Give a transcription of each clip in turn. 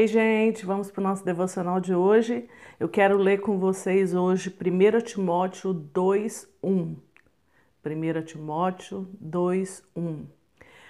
Oi, gente, vamos para o nosso devocional de hoje. Eu quero ler com vocês hoje 1 Timóteo 2:1. 1 Timóteo 2:1.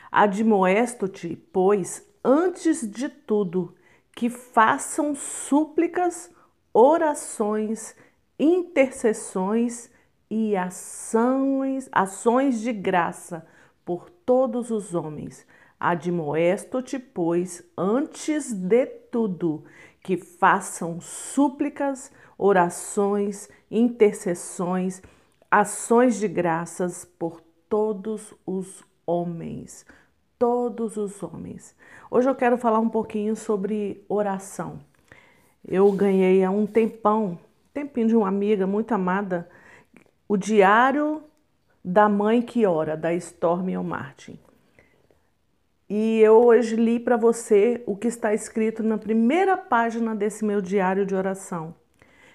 Admoesto-te, pois, antes de tudo, que façam súplicas, orações, intercessões e ações, ações de graça por todos os homens Admoesto-te, pois, antes de tudo, que façam súplicas, orações, intercessões, ações de graças por todos os homens. Todos os homens. Hoje eu quero falar um pouquinho sobre oração. Eu ganhei há um tempão, tempinho de uma amiga muito amada, o Diário da Mãe que Ora, da Stormy Martin. E eu hoje li para você o que está escrito na primeira página desse meu diário de oração.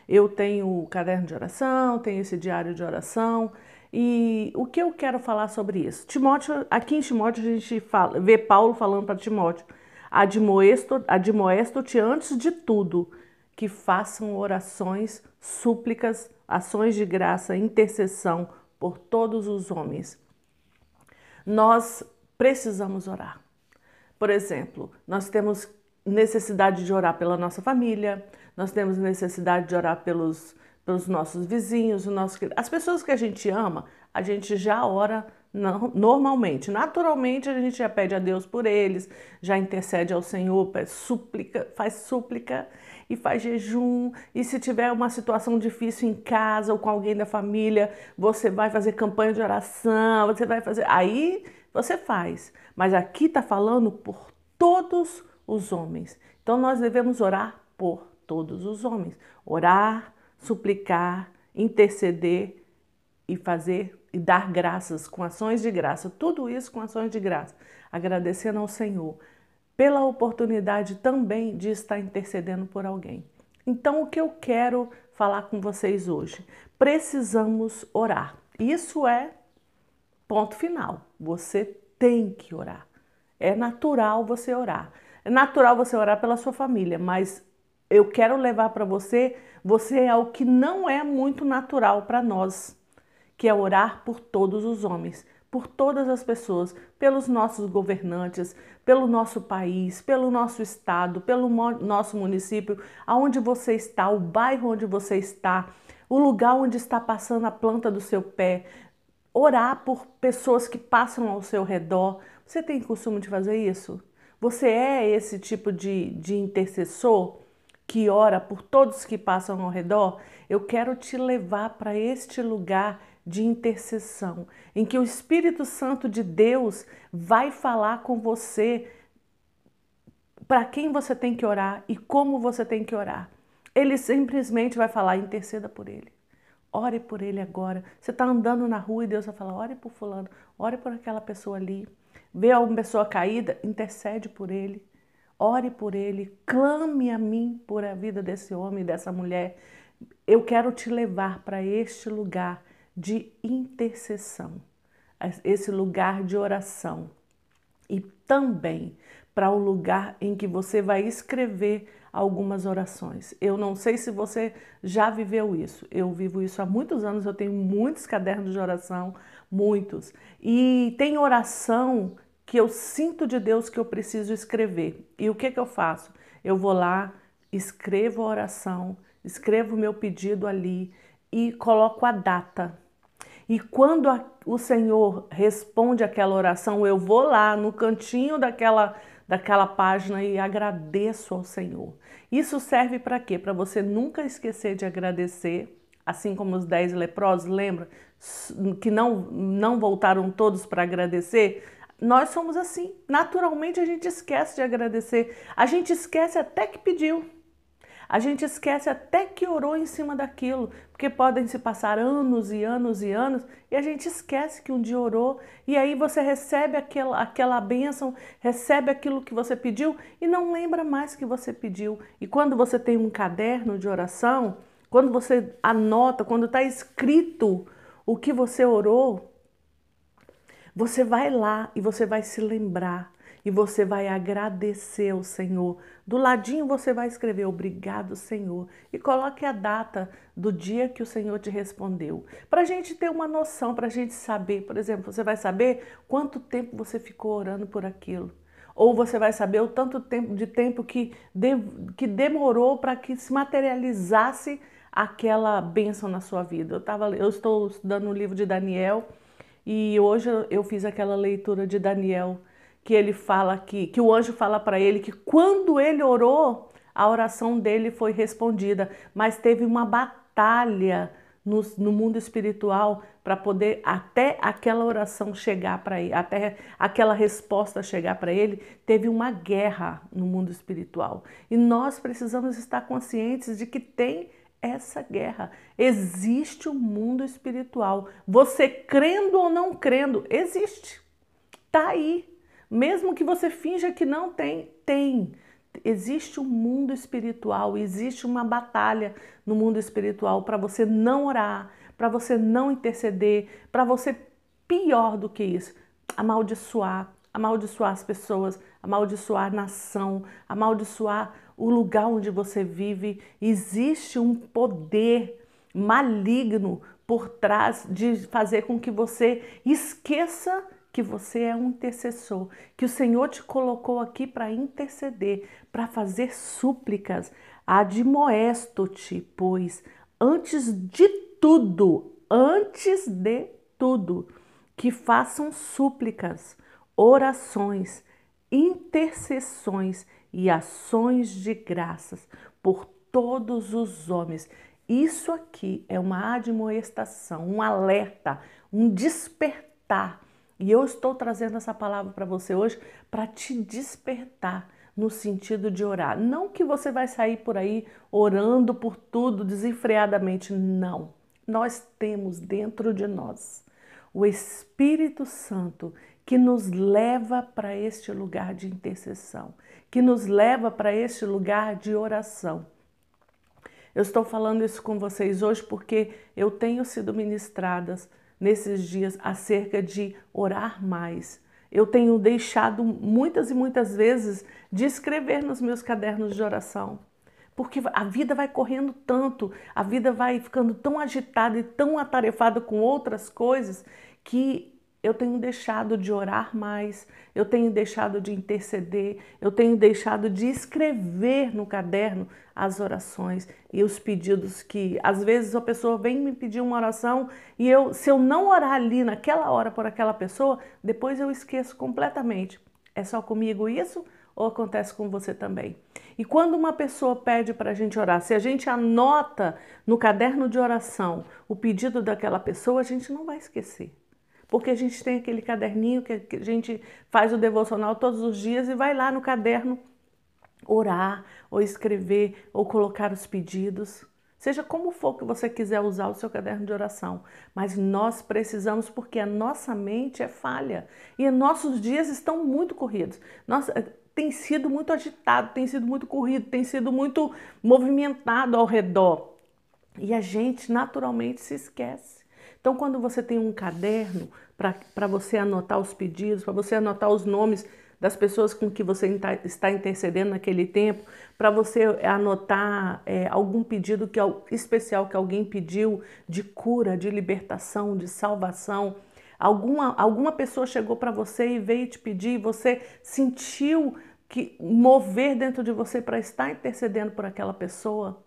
Eu tenho o caderno de oração, tenho esse diário de oração. E o que eu quero falar sobre isso? Timóteo, aqui em Timóteo a gente fala, vê Paulo falando para Timóteo: admoesto-te admoesto antes de tudo que façam orações, súplicas, ações de graça, intercessão por todos os homens. Nós precisamos orar. Por exemplo, nós temos necessidade de orar pela nossa família, nós temos necessidade de orar pelos, pelos nossos vizinhos, nosso, as pessoas que a gente ama, a gente já ora normalmente. Naturalmente, a gente já pede a Deus por eles, já intercede ao Senhor, súplica, faz súplica e faz jejum. E se tiver uma situação difícil em casa ou com alguém da família, você vai fazer campanha de oração, você vai fazer. Aí você faz, mas aqui está falando por todos os homens. Então nós devemos orar por todos os homens. Orar, suplicar, interceder e fazer e dar graças com ações de graça. Tudo isso com ações de graça. Agradecendo ao Senhor pela oportunidade também de estar intercedendo por alguém. Então, o que eu quero falar com vocês hoje? Precisamos orar. Isso é Ponto final. Você tem que orar. É natural você orar. É natural você orar pela sua família, mas eu quero levar para você, você é o que não é muito natural para nós, que é orar por todos os homens, por todas as pessoas, pelos nossos governantes, pelo nosso país, pelo nosso estado, pelo nosso município, aonde você está, o bairro onde você está, o lugar onde está passando a planta do seu pé, orar por pessoas que passam ao seu redor. Você tem costume de fazer isso? Você é esse tipo de, de intercessor que ora por todos que passam ao redor? Eu quero te levar para este lugar de intercessão, em que o Espírito Santo de Deus vai falar com você para quem você tem que orar e como você tem que orar. Ele simplesmente vai falar: interceda por ele. Ore por ele agora. Você está andando na rua e Deus vai falar: ore por fulano, ore por aquela pessoa ali. Vê alguma pessoa caída, intercede por ele. Ore por ele, clame a mim por a vida desse homem, dessa mulher. Eu quero te levar para este lugar de intercessão, esse lugar de oração. E também para o lugar em que você vai escrever algumas orações. Eu não sei se você já viveu isso. Eu vivo isso há muitos anos, eu tenho muitos cadernos de oração, muitos. E tem oração que eu sinto de Deus que eu preciso escrever. E o que, que eu faço? Eu vou lá, escrevo a oração, escrevo o meu pedido ali e coloco a data. E quando a, o Senhor responde aquela oração, eu vou lá no cantinho daquela daquela página e agradeço ao Senhor. Isso serve para quê? Para você nunca esquecer de agradecer, assim como os dez leprosos, lembra? Que não, não voltaram todos para agradecer. Nós somos assim. Naturalmente a gente esquece de agradecer. A gente esquece até que pediu. A gente esquece até que orou em cima daquilo, porque podem se passar anos e anos e anos e a gente esquece que um dia orou e aí você recebe aquela, aquela bênção, recebe aquilo que você pediu e não lembra mais que você pediu. E quando você tem um caderno de oração, quando você anota, quando está escrito o que você orou, você vai lá e você vai se lembrar e você vai agradecer ao Senhor. Do ladinho você vai escrever obrigado, Senhor, e coloque a data do dia que o Senhor te respondeu. Para a gente ter uma noção, para a gente saber, por exemplo, você vai saber quanto tempo você ficou orando por aquilo ou você vai saber o tanto tempo de tempo que, de, que demorou para que se materializasse aquela bênção na sua vida. Eu, tava, eu estou estudando o livro de Daniel e hoje eu fiz aquela leitura de Daniel que ele fala que, que o anjo fala para ele que quando ele orou, a oração dele foi respondida, mas teve uma batalha no, no mundo espiritual para poder até aquela oração chegar para ele, até aquela resposta chegar para ele, teve uma guerra no mundo espiritual. E nós precisamos estar conscientes de que tem essa guerra. Existe o um mundo espiritual. Você crendo ou não crendo, existe. Tá aí. Mesmo que você finja que não tem, tem. Existe um mundo espiritual, existe uma batalha no mundo espiritual para você não orar, para você não interceder, para você, pior do que isso, amaldiçoar, amaldiçoar as pessoas, amaldiçoar a nação, amaldiçoar o lugar onde você vive. Existe um poder maligno por trás de fazer com que você esqueça que você é um intercessor, que o Senhor te colocou aqui para interceder, para fazer súplicas. Admoesto-te, pois, antes de tudo, antes de tudo, que façam súplicas, orações, intercessões e ações de graças por todos os homens. Isso aqui é uma admoestação, um alerta, um despertar e eu estou trazendo essa palavra para você hoje para te despertar no sentido de orar. Não que você vai sair por aí orando por tudo desenfreadamente, não. Nós temos dentro de nós o Espírito Santo que nos leva para este lugar de intercessão, que nos leva para este lugar de oração. Eu estou falando isso com vocês hoje porque eu tenho sido ministradas nesses dias acerca de orar mais. Eu tenho deixado muitas e muitas vezes de escrever nos meus cadernos de oração, porque a vida vai correndo tanto, a vida vai ficando tão agitada e tão atarefada com outras coisas que eu tenho deixado de orar mais, eu tenho deixado de interceder, eu tenho deixado de escrever no caderno as orações e os pedidos que às vezes a pessoa vem me pedir uma oração e eu, se eu não orar ali naquela hora por aquela pessoa, depois eu esqueço completamente. É só comigo isso ou acontece com você também? E quando uma pessoa pede para a gente orar, se a gente anota no caderno de oração o pedido daquela pessoa, a gente não vai esquecer porque a gente tem aquele caderninho que a gente faz o devocional todos os dias e vai lá no caderno orar, ou escrever, ou colocar os pedidos. Seja como for que você quiser usar o seu caderno de oração, mas nós precisamos porque a nossa mente é falha e nossos dias estão muito corridos. Nossa, tem sido muito agitado, tem sido muito corrido, tem sido muito movimentado ao redor. E a gente naturalmente se esquece. Então, quando você tem um caderno para você anotar os pedidos, para você anotar os nomes das pessoas com que você está intercedendo naquele tempo, para você anotar é, algum pedido que, especial que alguém pediu de cura, de libertação, de salvação. Alguma, alguma pessoa chegou para você e veio te pedir, e você sentiu que mover dentro de você para estar intercedendo por aquela pessoa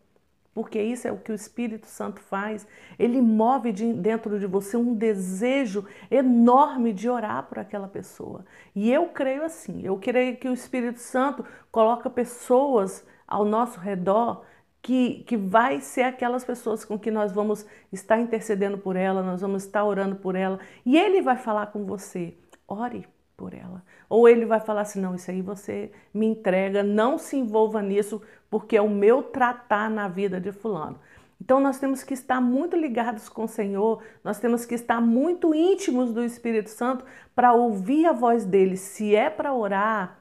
porque isso é o que o Espírito Santo faz. Ele move de dentro de você um desejo enorme de orar por aquela pessoa. E eu creio assim, eu creio que o Espírito Santo coloca pessoas ao nosso redor que, que vai ser aquelas pessoas com que nós vamos estar intercedendo por ela, nós vamos estar orando por ela, e ele vai falar com você. Ore por ela. Ou ele vai falar assim: não, isso aí você me entrega, não se envolva nisso, porque é o meu tratar na vida de Fulano. Então nós temos que estar muito ligados com o Senhor, nós temos que estar muito íntimos do Espírito Santo para ouvir a voz dele, se é para orar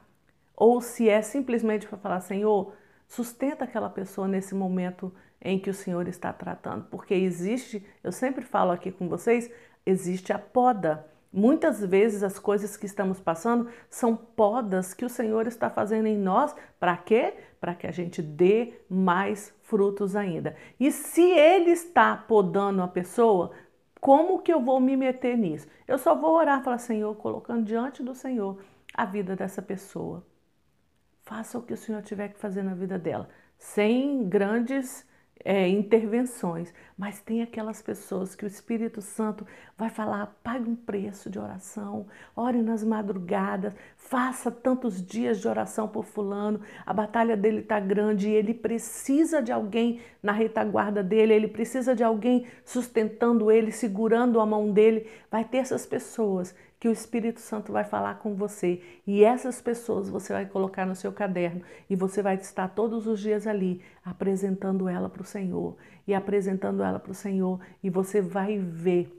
ou se é simplesmente para falar: Senhor, sustenta aquela pessoa nesse momento em que o Senhor está tratando, porque existe, eu sempre falo aqui com vocês, existe a poda Muitas vezes as coisas que estamos passando são podas que o Senhor está fazendo em nós. Para quê? Para que a gente dê mais frutos ainda. E se Ele está podando a pessoa, como que eu vou me meter nisso? Eu só vou orar e falar, Senhor, colocando diante do Senhor a vida dessa pessoa. Faça o que o Senhor tiver que fazer na vida dela, sem grandes é, intervenções, mas tem aquelas pessoas que o Espírito Santo vai falar: pague um preço de oração, ore nas madrugadas, faça tantos dias de oração por Fulano, a batalha dele está grande e ele precisa de alguém na retaguarda dele, ele precisa de alguém sustentando ele, segurando a mão dele. Vai ter essas pessoas que o Espírito Santo vai falar com você. E essas pessoas você vai colocar no seu caderno e você vai estar todos os dias ali apresentando ela para o Senhor e apresentando ela para o Senhor e você vai ver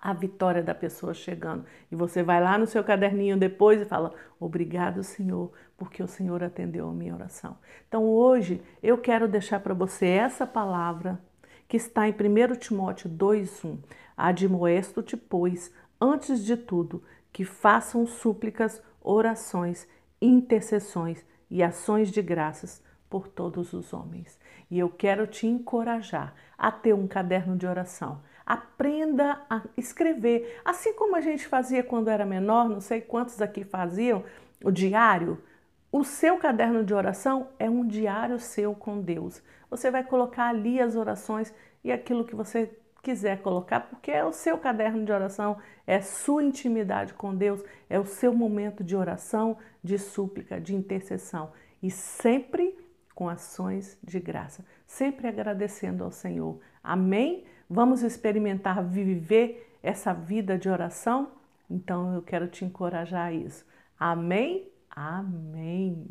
a vitória da pessoa chegando. E você vai lá no seu caderninho depois e fala: Obrigado, Senhor, porque o Senhor atendeu a minha oração. Então hoje eu quero deixar para você essa palavra que está em 1 Timóteo 2,1. Admoesto-te, pois, antes de tudo, que façam súplicas, orações, intercessões e ações de graças por todos os homens. E eu quero te encorajar a ter um caderno de oração. Aprenda a escrever, assim como a gente fazia quando era menor, não sei quantos aqui faziam, o diário. O seu caderno de oração é um diário seu com Deus. Você vai colocar ali as orações e aquilo que você quiser colocar, porque é o seu caderno de oração, é sua intimidade com Deus, é o seu momento de oração, de súplica, de intercessão e sempre com ações de graça, sempre agradecendo ao Senhor. Amém? Vamos experimentar viver essa vida de oração? Então eu quero te encorajar a isso. Amém? Amém.